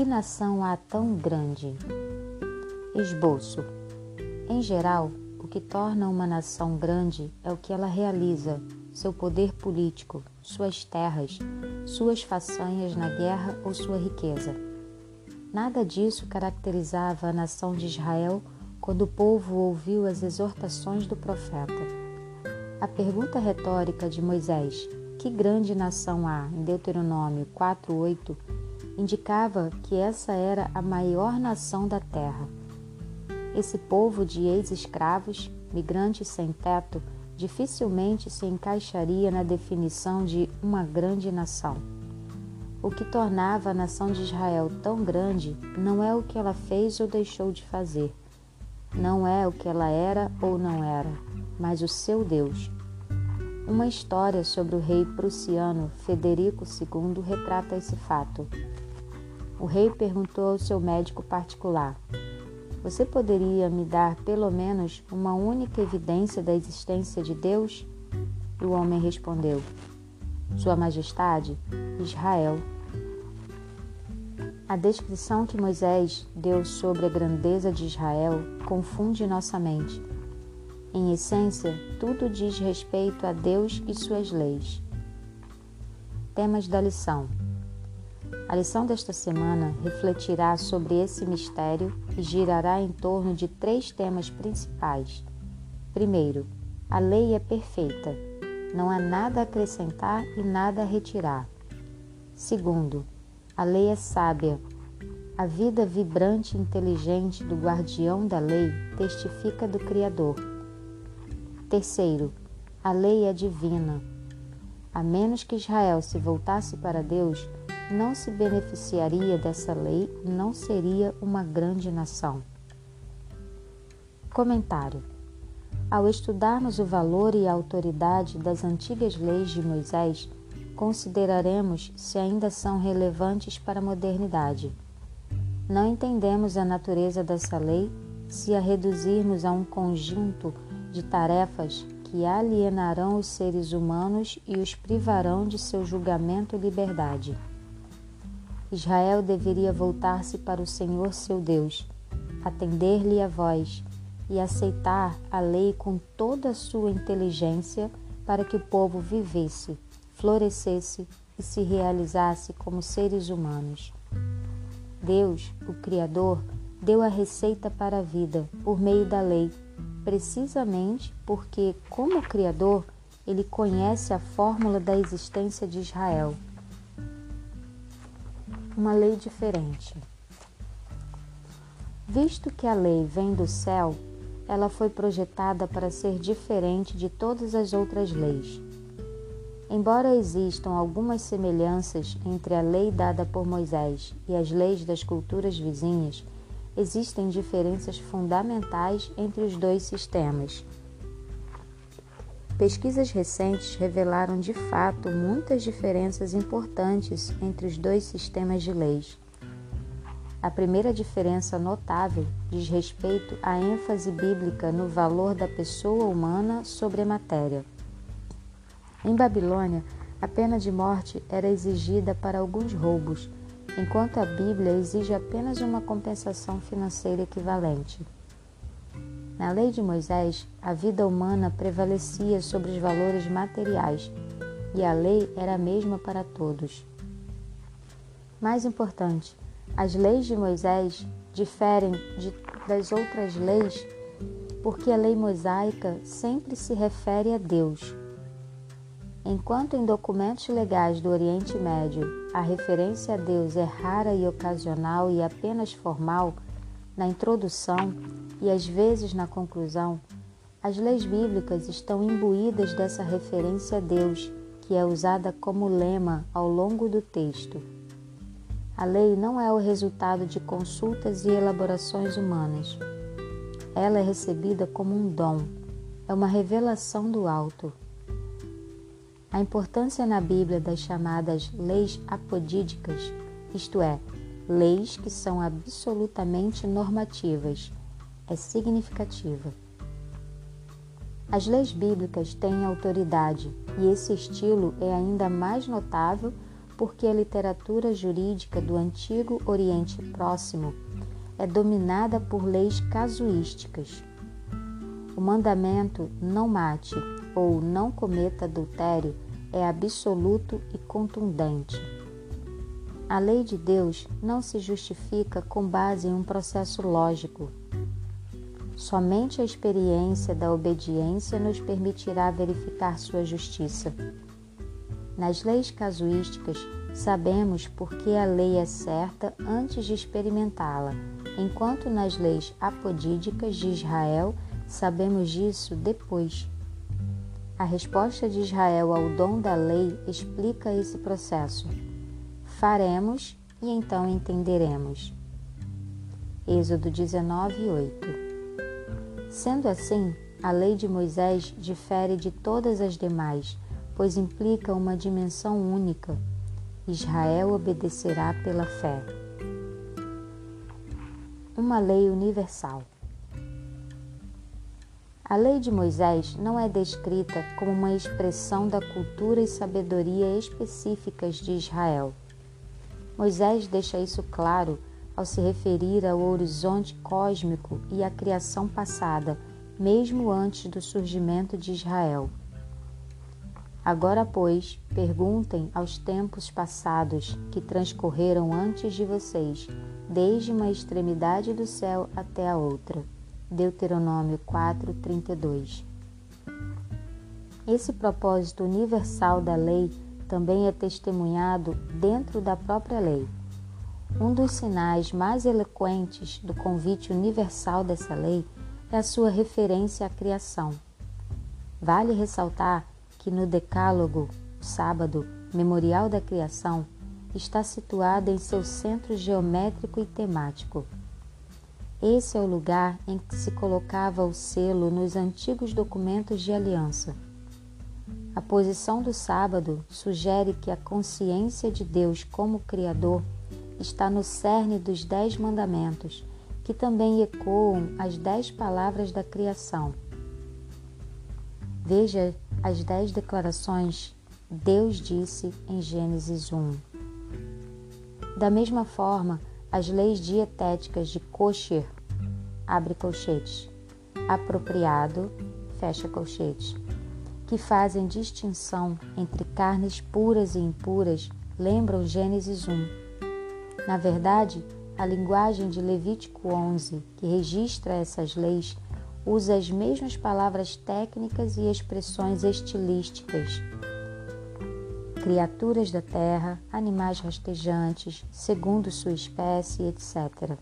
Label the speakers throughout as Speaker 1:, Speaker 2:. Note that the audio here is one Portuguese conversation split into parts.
Speaker 1: Que nação há tão grande? Esboço. Em geral, o que torna uma nação grande é o que ela realiza, seu poder político, suas terras, suas façanhas na guerra ou sua riqueza. Nada disso caracterizava a nação de Israel quando o povo ouviu as exortações do profeta. A pergunta retórica de Moisés, que grande nação há, em Deuteronômio 4:8, indicava que essa era a maior nação da terra. Esse povo de ex-escravos, migrantes sem teto, dificilmente se encaixaria na definição de uma grande nação. O que tornava a nação de Israel tão grande não é o que ela fez ou deixou de fazer, não é o que ela era ou não era, mas o seu Deus. Uma história sobre o rei prussiano Federico II retrata esse fato. O rei perguntou ao seu médico particular: Você poderia me dar pelo menos uma única evidência da existência de Deus? E o homem respondeu: Sua Majestade, Israel a descrição que Moisés deu sobre a grandeza de Israel confunde nossa mente. Em essência, tudo diz respeito a Deus e suas leis. Temas da lição: A lição desta semana refletirá sobre esse mistério e girará em torno de três temas principais. Primeiro, a lei é perfeita, não há nada a acrescentar e nada a retirar. Segundo, a lei é sábia. A vida vibrante e inteligente do guardião da lei testifica do Criador. Terceiro, a lei é divina. A menos que Israel se voltasse para Deus, não se beneficiaria dessa lei não seria uma grande nação. Comentário: Ao estudarmos o valor e a autoridade das antigas leis de Moisés, consideraremos se ainda são relevantes para a modernidade. Não entendemos a natureza dessa lei se a reduzirmos a um conjunto de tarefas que alienarão os seres humanos e os privarão de seu julgamento e liberdade. Israel deveria voltar-se para o Senhor seu Deus, atender-lhe a voz e aceitar a lei com toda a sua inteligência para que o povo vivesse florescesse e se realizasse como seres humanos. Deus, o Criador, deu a receita para a vida por meio da lei, precisamente porque, como Criador, ele conhece a fórmula da existência de Israel. Uma lei diferente. Visto que a lei vem do céu, ela foi projetada para ser diferente de todas as outras leis. Embora existam algumas semelhanças entre a lei dada por Moisés e as leis das culturas vizinhas, existem diferenças fundamentais entre os dois sistemas. Pesquisas recentes revelaram de fato muitas diferenças importantes entre os dois sistemas de leis. A primeira diferença notável diz respeito à ênfase bíblica no valor da pessoa humana sobre a matéria. Em Babilônia, a pena de morte era exigida para alguns roubos, enquanto a Bíblia exige apenas uma compensação financeira equivalente. Na lei de Moisés, a vida humana prevalecia sobre os valores materiais e a lei era a mesma para todos. Mais importante, as leis de Moisés diferem de, das outras leis porque a lei mosaica sempre se refere a Deus Enquanto em documentos legais do Oriente Médio a referência a Deus é rara e ocasional e apenas formal, na introdução e às vezes na conclusão, as leis bíblicas estão imbuídas dessa referência a Deus, que é usada como lema ao longo do texto. A lei não é o resultado de consultas e elaborações humanas. Ela é recebida como um dom, é uma revelação do alto. A importância na Bíblia das chamadas leis apodídicas, isto é, leis que são absolutamente normativas, é significativa. As leis bíblicas têm autoridade e esse estilo é ainda mais notável porque a literatura jurídica do antigo Oriente Próximo é dominada por leis casuísticas. O mandamento não mate ou não cometa adultério é absoluto e contundente. A lei de Deus não se justifica com base em um processo lógico. Somente a experiência da obediência nos permitirá verificar sua justiça. Nas leis casuísticas, sabemos por que a lei é certa antes de experimentá-la, enquanto nas leis apodídicas de Israel sabemos disso depois. A resposta de Israel ao dom da lei explica esse processo. Faremos e então entenderemos. Êxodo 19, 8. Sendo assim, a lei de Moisés difere de todas as demais, pois implica uma dimensão única. Israel obedecerá pela fé. Uma lei universal. A lei de Moisés não é descrita como uma expressão da cultura e sabedoria específicas de Israel. Moisés deixa isso claro ao se referir ao horizonte cósmico e à criação passada, mesmo antes do surgimento de Israel. Agora, pois, perguntem aos tempos passados que transcorreram antes de vocês, desde uma extremidade do céu até a outra. Deuteronômio 4:32. Esse propósito universal da lei também é testemunhado dentro da própria lei. Um dos sinais mais eloquentes do convite universal dessa lei é a sua referência à criação. Vale ressaltar que no Decálogo, o sábado, memorial da criação, está situado em seu centro geométrico e temático. Esse é o lugar em que se colocava o selo nos antigos documentos de aliança. A posição do sábado sugere que a consciência de Deus como Criador está no cerne dos Dez Mandamentos, que também ecoam as dez palavras da criação. Veja as dez declarações Deus disse em Gênesis 1. Da mesma forma, as leis dietéticas de kosher, abre colchetes, apropriado, fecha colchetes, que fazem distinção entre carnes puras e impuras, lembram Gênesis 1. Na verdade, a linguagem de Levítico 11, que registra essas leis, usa as mesmas palavras técnicas e expressões estilísticas criaturas da terra, animais rastejantes, segundo sua espécie, etc.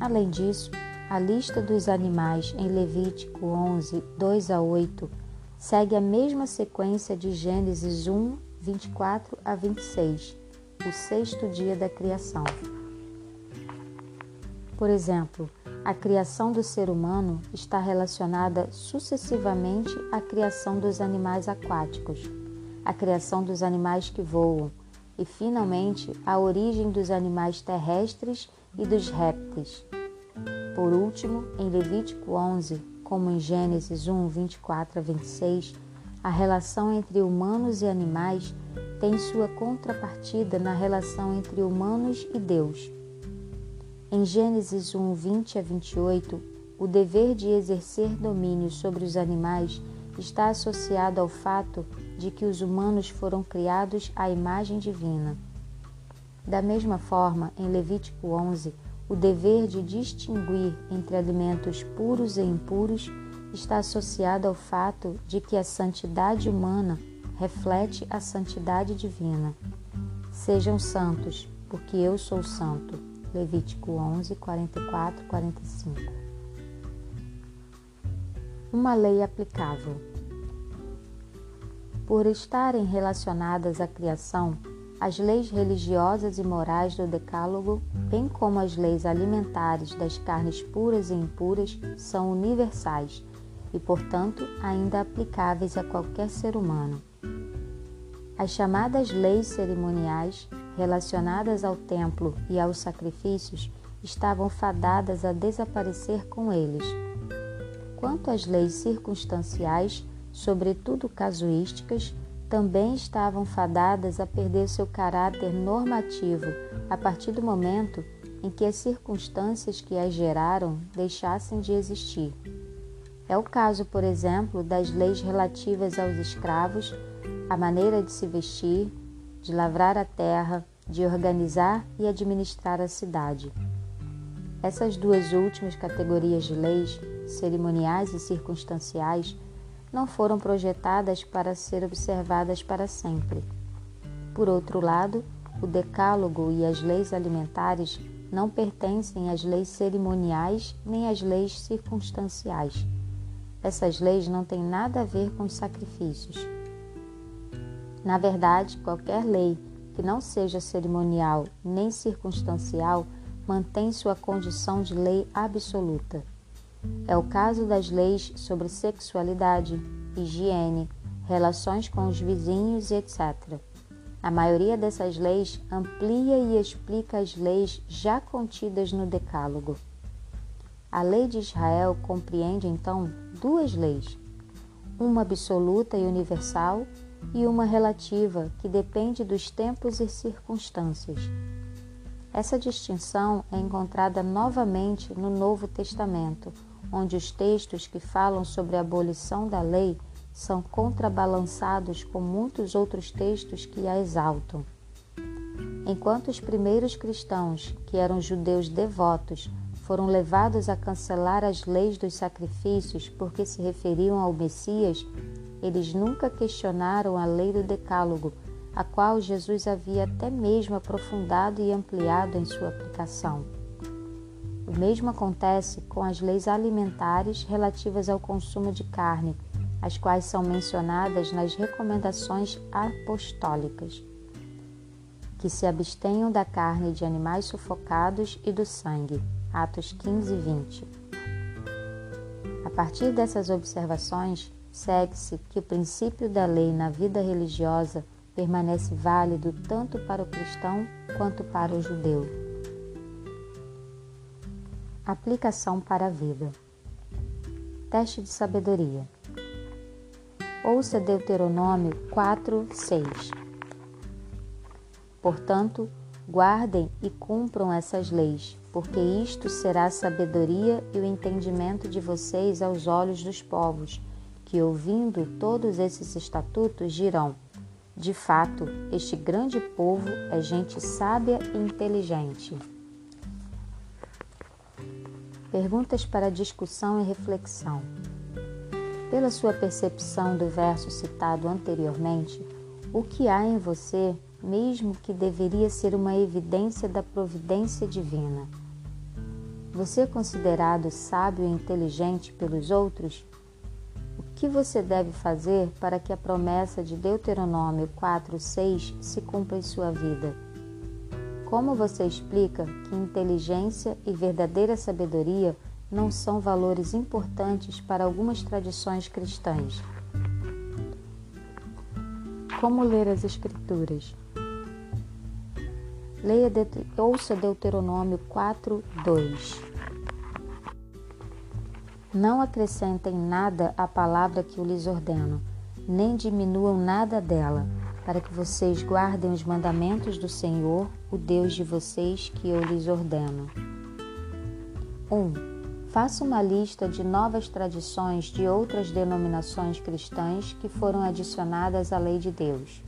Speaker 1: Além disso, a lista dos animais em Levítico 11, 2 a 8 segue a mesma sequência de Gênesis 1, 24 a 26, o sexto dia da criação. Por exemplo, a criação do ser humano está relacionada sucessivamente à criação dos animais aquáticos a criação dos animais que voam e, finalmente, a origem dos animais terrestres e dos répteis. Por último, em Levítico 11, como em Gênesis 1, 24 a 26, a relação entre humanos e animais tem sua contrapartida na relação entre humanos e Deus. Em Gênesis 1, 20 a 28, o dever de exercer domínio sobre os animais está associado ao fato de que os humanos foram criados à imagem divina. Da mesma forma, em Levítico 11, o dever de distinguir entre alimentos puros e impuros está associado ao fato de que a santidade humana reflete a santidade divina. Sejam santos, porque eu sou santo. Levítico 11, 44, 45. Uma lei aplicável. Por estarem relacionadas à criação, as leis religiosas e morais do Decálogo, bem como as leis alimentares das carnes puras e impuras, são universais e, portanto, ainda aplicáveis a qualquer ser humano. As chamadas leis cerimoniais, relacionadas ao templo e aos sacrifícios, estavam fadadas a desaparecer com eles. Quanto às leis circunstanciais, sobretudo casuísticas, também estavam fadadas a perder seu caráter normativo a partir do momento em que as circunstâncias que as geraram deixassem de existir. É o caso, por exemplo, das leis relativas aos escravos, a maneira de se vestir, de lavrar a terra, de organizar e administrar a cidade. Essas duas últimas categorias de leis, cerimoniais e circunstanciais, não foram projetadas para ser observadas para sempre. Por outro lado, o Decálogo e as leis alimentares não pertencem às leis cerimoniais nem às leis circunstanciais. Essas leis não têm nada a ver com os sacrifícios. Na verdade, qualquer lei que não seja cerimonial nem circunstancial mantém sua condição de lei absoluta. É o caso das leis sobre sexualidade, higiene, relações com os vizinhos etc. A maioria dessas leis amplia e explica as leis já contidas no Decálogo. A lei de Israel compreende então duas leis: uma absoluta e universal e uma relativa que depende dos tempos e circunstâncias. Essa distinção é encontrada novamente no Novo Testamento, onde os textos que falam sobre a abolição da lei são contrabalançados com muitos outros textos que a exaltam. Enquanto os primeiros cristãos, que eram judeus devotos, foram levados a cancelar as leis dos sacrifícios porque se referiam ao Messias, eles nunca questionaram a lei do Decálogo, a qual Jesus havia até mesmo aprofundado e ampliado em sua aplicação. O mesmo acontece com as leis alimentares relativas ao consumo de carne as quais são mencionadas nas recomendações apostólicas, que se abstenham da carne de animais sufocados e do sangue. Atos 15 e 20. A partir dessas observações, segue-se que o princípio da lei na vida religiosa permanece válido tanto para o cristão quanto para o judeu. Aplicação para a vida. Teste de sabedoria. Ouça Deuteronômio 4, 6. Portanto, guardem e cumpram essas leis, porque isto será a sabedoria e o entendimento de vocês aos olhos dos povos, que ouvindo todos esses estatutos dirão: De fato, este grande povo é gente sábia e inteligente. Perguntas para discussão e reflexão. Pela sua percepção do verso citado anteriormente, o que há em você, mesmo que deveria ser uma evidência da providência divina? Você é considerado sábio e inteligente pelos outros? Que você deve fazer para que a promessa de Deuteronômio 4:6 se cumpra em sua vida? Como você explica que inteligência e verdadeira sabedoria não são valores importantes para algumas tradições cristãs. Como ler as Escrituras? Leia ouça Deuteronômio 4, 2. Não acrescentem nada à palavra que eu lhes ordeno, nem diminuam nada dela, para que vocês guardem os mandamentos do Senhor, o Deus de vocês, que eu lhes ordeno. 1. Um, Faça uma lista de novas tradições de outras denominações cristãs que foram adicionadas à lei de Deus.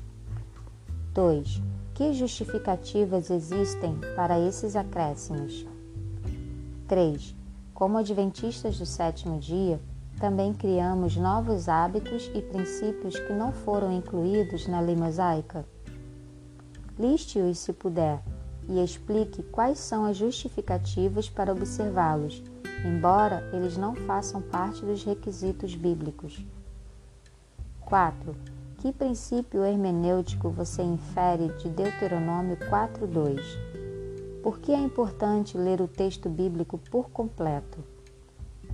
Speaker 1: 2. Que justificativas existem para esses acréscimos? 3. Como adventistas do sétimo dia, também criamos novos hábitos e princípios que não foram incluídos na lei mosaica. Liste-os se puder e explique quais são as justificativas para observá-los embora eles não façam parte dos requisitos bíblicos. 4. Que princípio hermenêutico você infere de Deuteronômio 4:2? Por que é importante ler o texto bíblico por completo?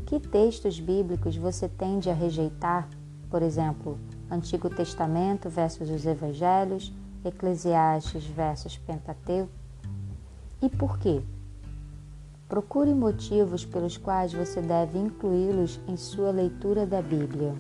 Speaker 1: Que textos bíblicos você tende a rejeitar? Por exemplo, Antigo Testamento versus os Evangelhos, Eclesiastes versus Pentateuco? E por quê? Procure motivos pelos quais você deve incluí-los em sua leitura da Bíblia.